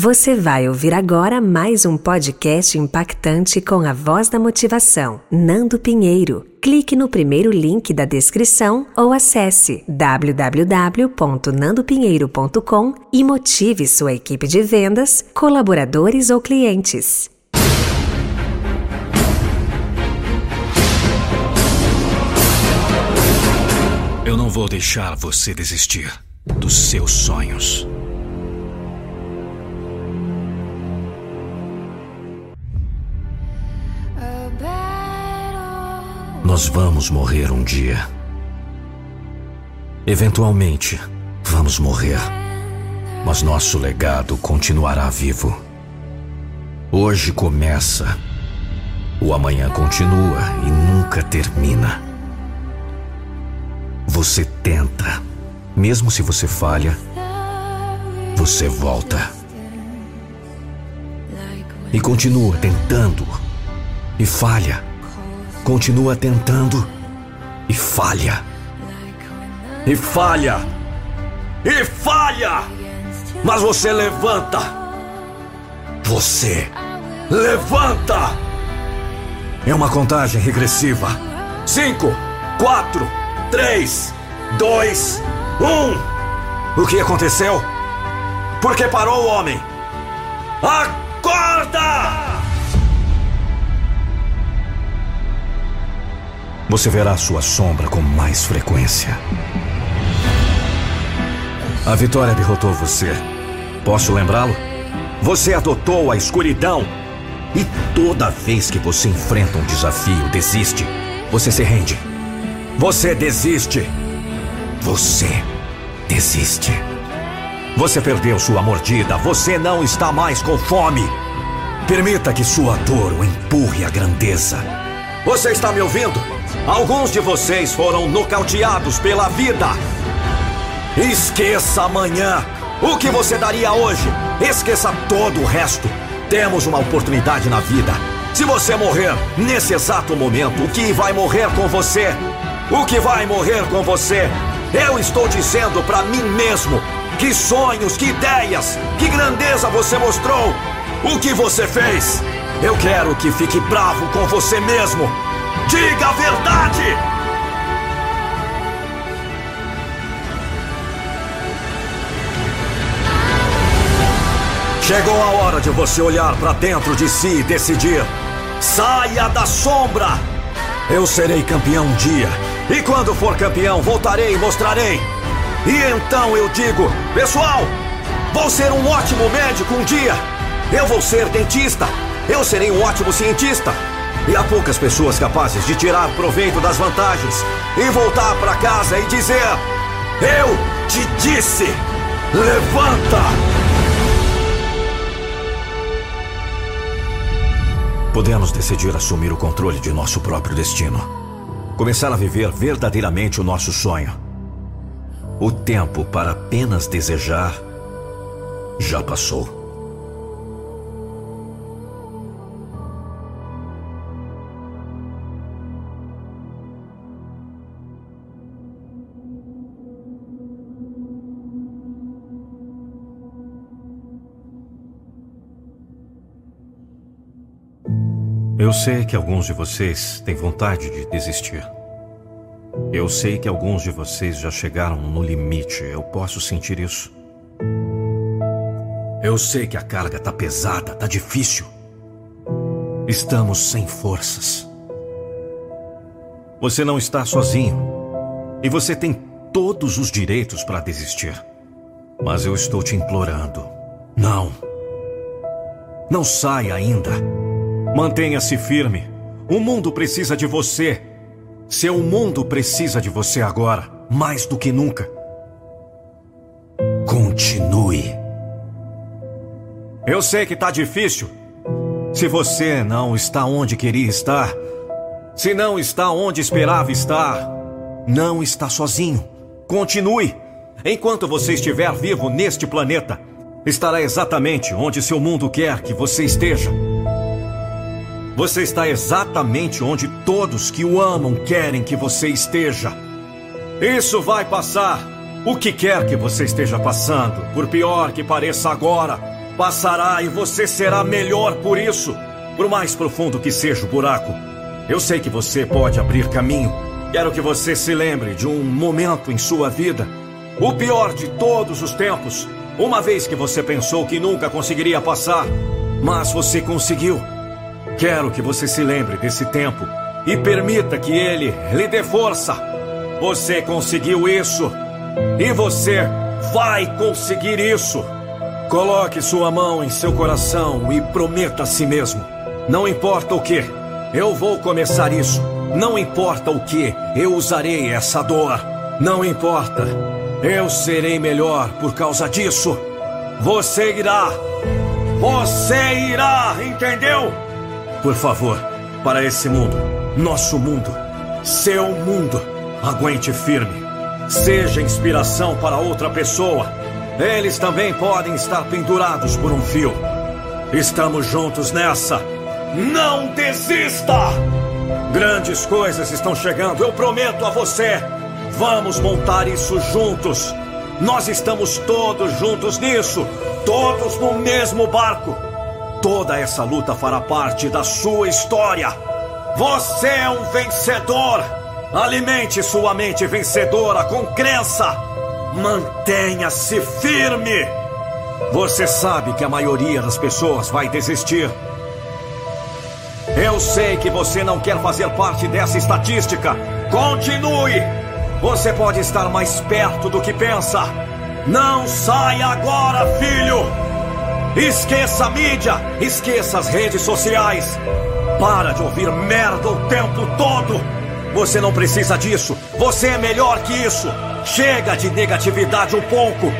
Você vai ouvir agora mais um podcast impactante com a voz da motivação, Nando Pinheiro. Clique no primeiro link da descrição ou acesse www.nandopinheiro.com e motive sua equipe de vendas, colaboradores ou clientes. Eu não vou deixar você desistir dos seus sonhos. Nós vamos morrer um dia. Eventualmente, vamos morrer. Mas nosso legado continuará vivo. Hoje começa. O amanhã continua e nunca termina. Você tenta. Mesmo se você falha, você volta. E continua tentando. E falha continua tentando e falha. E falha. E falha. Mas você levanta. Você levanta. É uma contagem regressiva. Cinco, quatro, três, dois, um. O que aconteceu? Por que parou o homem? Acorda! Você verá sua sombra com mais frequência. A vitória derrotou você. Posso lembrá-lo? Você adotou a escuridão. E toda vez que você enfrenta um desafio, desiste. Você se rende. Você desiste. Você desiste. Você perdeu sua mordida. Você não está mais com fome. Permita que sua dor o empurre à grandeza. Você está me ouvindo? Alguns de vocês foram nocauteados pela vida. Esqueça amanhã. O que você daria hoje? Esqueça todo o resto. Temos uma oportunidade na vida. Se você morrer nesse exato momento, o que vai morrer com você? O que vai morrer com você? Eu estou dizendo para mim mesmo que sonhos, que ideias, que grandeza você mostrou. O que você fez? Eu quero que fique bravo com você mesmo. Diga a verdade! Chegou a hora de você olhar para dentro de si e decidir. Saia da sombra! Eu serei campeão um dia. E quando for campeão, voltarei e mostrarei. E então eu digo: Pessoal, vou ser um ótimo médico um dia. Eu vou ser dentista. Eu serei um ótimo cientista. E há poucas pessoas capazes de tirar proveito das vantagens e voltar para casa e dizer: Eu te disse! Levanta! Podemos decidir assumir o controle de nosso próprio destino. Começar a viver verdadeiramente o nosso sonho. O tempo para apenas desejar já passou. Eu sei que alguns de vocês têm vontade de desistir. Eu sei que alguns de vocês já chegaram no limite. Eu posso sentir isso. Eu sei que a carga tá pesada, tá difícil. Estamos sem forças. Você não está sozinho. E você tem todos os direitos para desistir. Mas eu estou te implorando. Não. Não saia ainda. Mantenha-se firme. O mundo precisa de você. Seu mundo precisa de você agora, mais do que nunca. Continue. Eu sei que tá difícil. Se você não está onde queria estar, se não está onde esperava estar, não está sozinho. Continue. Enquanto você estiver vivo neste planeta, estará exatamente onde seu mundo quer que você esteja. Você está exatamente onde todos que o amam querem que você esteja. Isso vai passar. O que quer que você esteja passando, por pior que pareça agora, passará e você será melhor por isso. Por mais profundo que seja o buraco, eu sei que você pode abrir caminho. Quero que você se lembre de um momento em sua vida, o pior de todos os tempos, uma vez que você pensou que nunca conseguiria passar, mas você conseguiu. Quero que você se lembre desse tempo e permita que ele lhe dê força. Você conseguiu isso e você vai conseguir isso. Coloque sua mão em seu coração e prometa a si mesmo: não importa o que, eu vou começar isso. Não importa o que, eu usarei essa dor. Não importa, eu serei melhor por causa disso. Você irá. Você irá, entendeu? Por favor, para esse mundo, nosso mundo, seu mundo, aguente firme. Seja inspiração para outra pessoa. Eles também podem estar pendurados por um fio. Estamos juntos nessa. Não desista! Grandes coisas estão chegando, eu prometo a você. Vamos montar isso juntos. Nós estamos todos juntos nisso, todos no mesmo barco. Toda essa luta fará parte da sua história. Você é um vencedor. Alimente sua mente vencedora com crença. Mantenha-se firme. Você sabe que a maioria das pessoas vai desistir. Eu sei que você não quer fazer parte dessa estatística. Continue. Você pode estar mais perto do que pensa. Não saia agora, filho. Esqueça a mídia, esqueça as redes sociais. Para de ouvir merda o tempo todo. Você não precisa disso. Você é melhor que isso. Chega de negatividade um pouco.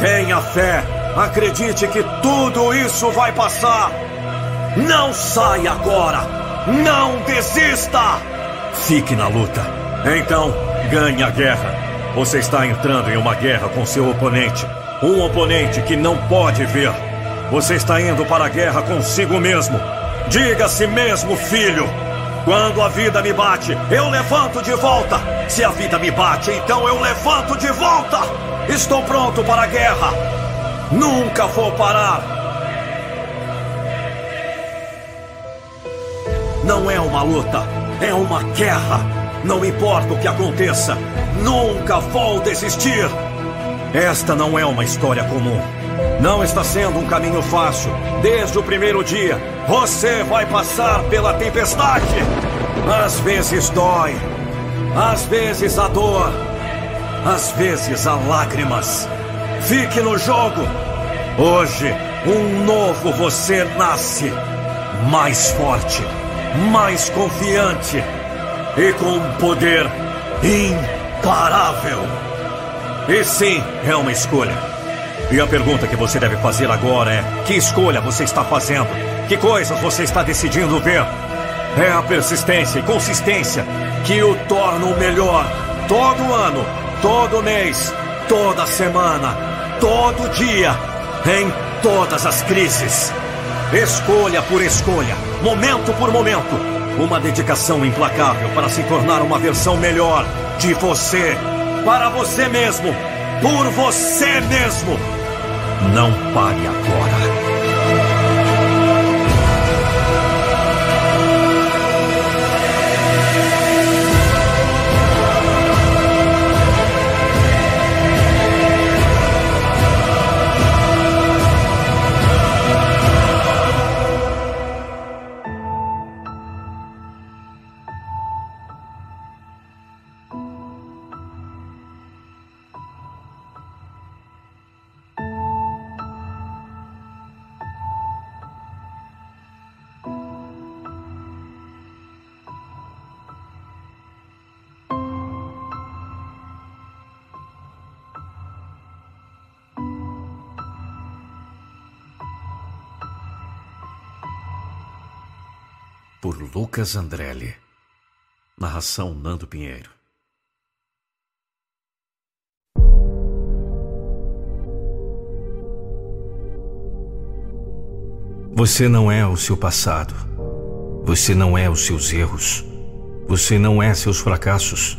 Tenha fé. Acredite que tudo isso vai passar. Não saia agora. Não desista. Fique na luta. Então, ganhe a guerra. Você está entrando em uma guerra com seu oponente. Um oponente que não pode ver. Você está indo para a guerra consigo mesmo. Diga a si mesmo, filho. Quando a vida me bate, eu levanto de volta. Se a vida me bate, então eu levanto de volta. Estou pronto para a guerra. Nunca vou parar. Não é uma luta, é uma guerra. Não importa o que aconteça, nunca vou desistir. Esta não é uma história comum. Não está sendo um caminho fácil. Desde o primeiro dia, você vai passar pela tempestade. Às vezes dói, às vezes a dor, às vezes há lágrimas. Fique no jogo. Hoje, um novo você nasce. Mais forte, mais confiante e com um poder imparável. E sim, é uma escolha. E a pergunta que você deve fazer agora é: que escolha você está fazendo? Que coisas você está decidindo ver? É a persistência e consistência que o tornam melhor. Todo ano, todo mês, toda semana, todo dia, em todas as crises. Escolha por escolha, momento por momento, uma dedicação implacável para se tornar uma versão melhor de você, para você mesmo, por você mesmo. Não pare agora. Por Lucas Andrelli. Narração Nando Pinheiro. Você não é o seu passado. Você não é os seus erros. Você não é seus fracassos.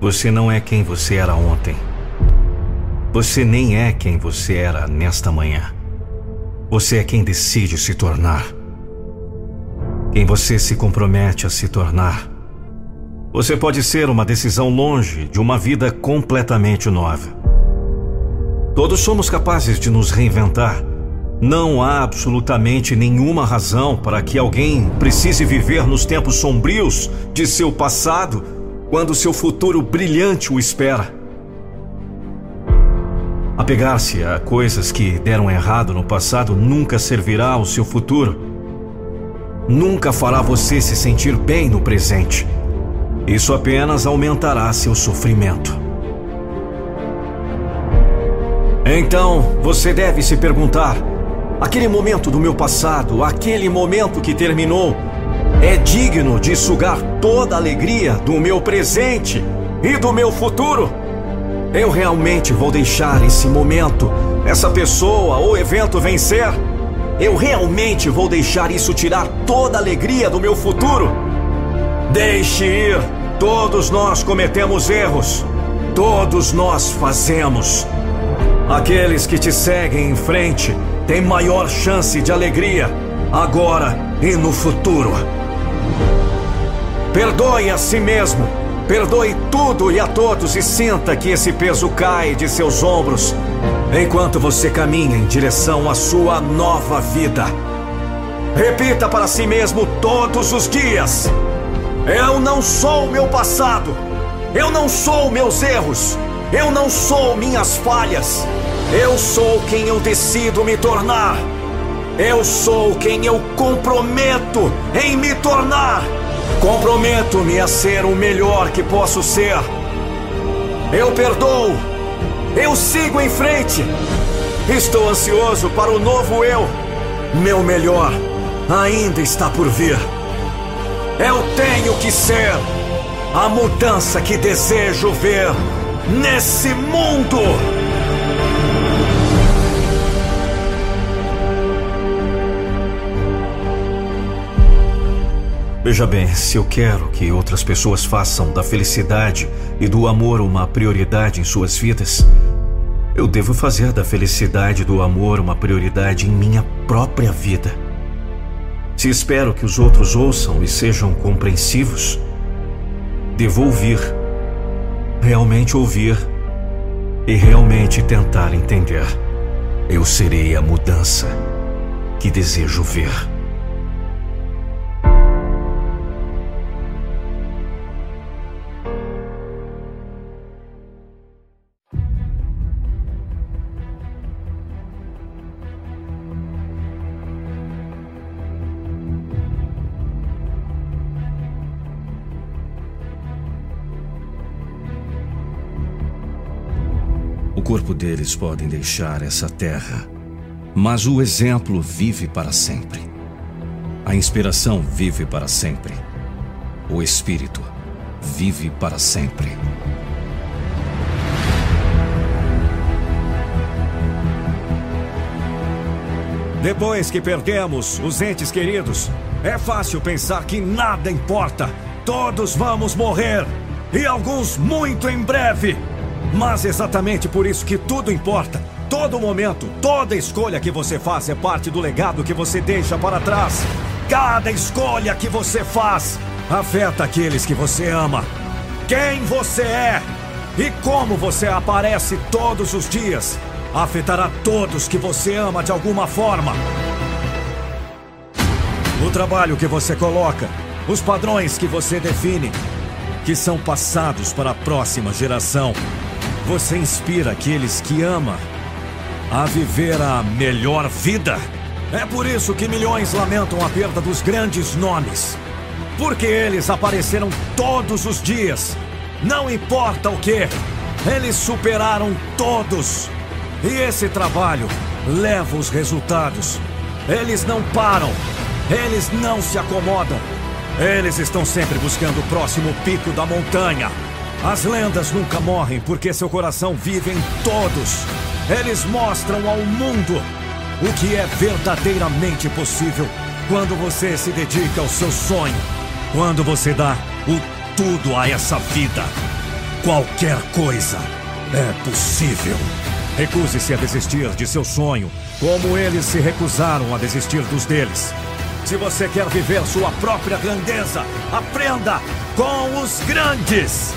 Você não é quem você era ontem. Você nem é quem você era nesta manhã. Você é quem decide se tornar. Quem você se compromete a se tornar. Você pode ser uma decisão longe de uma vida completamente nova. Todos somos capazes de nos reinventar. Não há absolutamente nenhuma razão para que alguém precise viver nos tempos sombrios de seu passado quando seu futuro brilhante o espera. Apegar-se a coisas que deram errado no passado nunca servirá ao seu futuro. Nunca fará você se sentir bem no presente. Isso apenas aumentará seu sofrimento. Então, você deve se perguntar: aquele momento do meu passado, aquele momento que terminou, é digno de sugar toda a alegria do meu presente e do meu futuro? Eu realmente vou deixar esse momento, essa pessoa ou evento vencer? Eu realmente vou deixar isso tirar toda a alegria do meu futuro? Deixe ir. Todos nós cometemos erros. Todos nós fazemos. Aqueles que te seguem em frente têm maior chance de alegria agora e no futuro. Perdoe a si mesmo Perdoe tudo e a todos e sinta que esse peso cai de seus ombros enquanto você caminha em direção à sua nova vida. Repita para si mesmo todos os dias: Eu não sou o meu passado. Eu não sou meus erros. Eu não sou minhas falhas. Eu sou quem eu decido me tornar. Eu sou quem eu comprometo em me tornar. Comprometo-me a ser o melhor que posso ser. Eu perdoo. Eu sigo em frente. Estou ansioso para o novo eu. Meu melhor ainda está por vir. Eu tenho que ser a mudança que desejo ver nesse mundo. Veja bem, se eu quero que outras pessoas façam da felicidade e do amor uma prioridade em suas vidas, eu devo fazer da felicidade e do amor uma prioridade em minha própria vida. Se espero que os outros ouçam e sejam compreensivos, devo ouvir, realmente ouvir e realmente tentar entender. Eu serei a mudança que desejo ver. Corpo deles podem deixar essa terra, mas o exemplo vive para sempre. A inspiração vive para sempre. O espírito vive para sempre. Depois que perdemos os entes queridos, é fácil pensar que nada importa. Todos vamos morrer. E alguns muito em breve. Mas exatamente por isso que tudo importa. Todo momento, toda escolha que você faz é parte do legado que você deixa para trás. Cada escolha que você faz afeta aqueles que você ama. Quem você é e como você aparece todos os dias afetará todos que você ama de alguma forma. O trabalho que você coloca, os padrões que você define, que são passados para a próxima geração. Você inspira aqueles que ama a viver a melhor vida. É por isso que milhões lamentam a perda dos grandes nomes. Porque eles apareceram todos os dias. Não importa o que, eles superaram todos. E esse trabalho leva os resultados. Eles não param. Eles não se acomodam. Eles estão sempre buscando o próximo pico da montanha. As lendas nunca morrem porque seu coração vive em todos. Eles mostram ao mundo o que é verdadeiramente possível quando você se dedica ao seu sonho. Quando você dá o tudo a essa vida. Qualquer coisa é possível. Recuse-se a desistir de seu sonho, como eles se recusaram a desistir dos deles. Se você quer viver sua própria grandeza, aprenda com os grandes.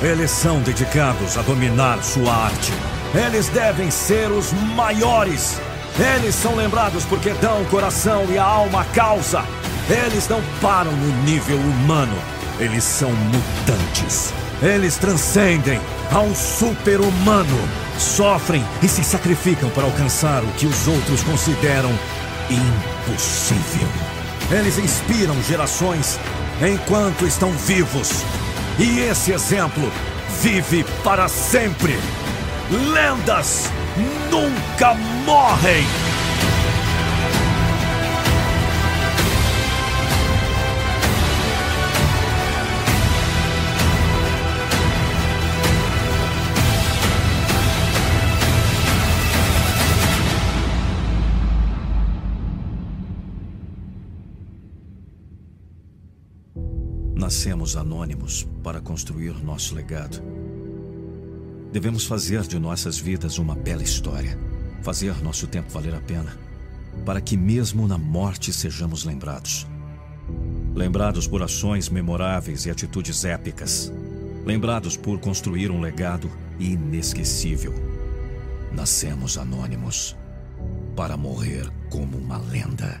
Eles são dedicados a dominar sua arte. Eles devem ser os maiores. Eles são lembrados porque dão o coração e a alma à causa. Eles não param no nível humano. Eles são mutantes. Eles transcendem a um super-humano. Sofrem e se sacrificam para alcançar o que os outros consideram impossível. Eles inspiram gerações enquanto estão vivos. E esse exemplo vive para sempre. Lendas nunca morrem! Anônimos para construir nosso legado. Devemos fazer de nossas vidas uma bela história, fazer nosso tempo valer a pena, para que mesmo na morte sejamos lembrados. Lembrados por ações memoráveis e atitudes épicas. Lembrados por construir um legado inesquecível. Nascemos anônimos para morrer como uma lenda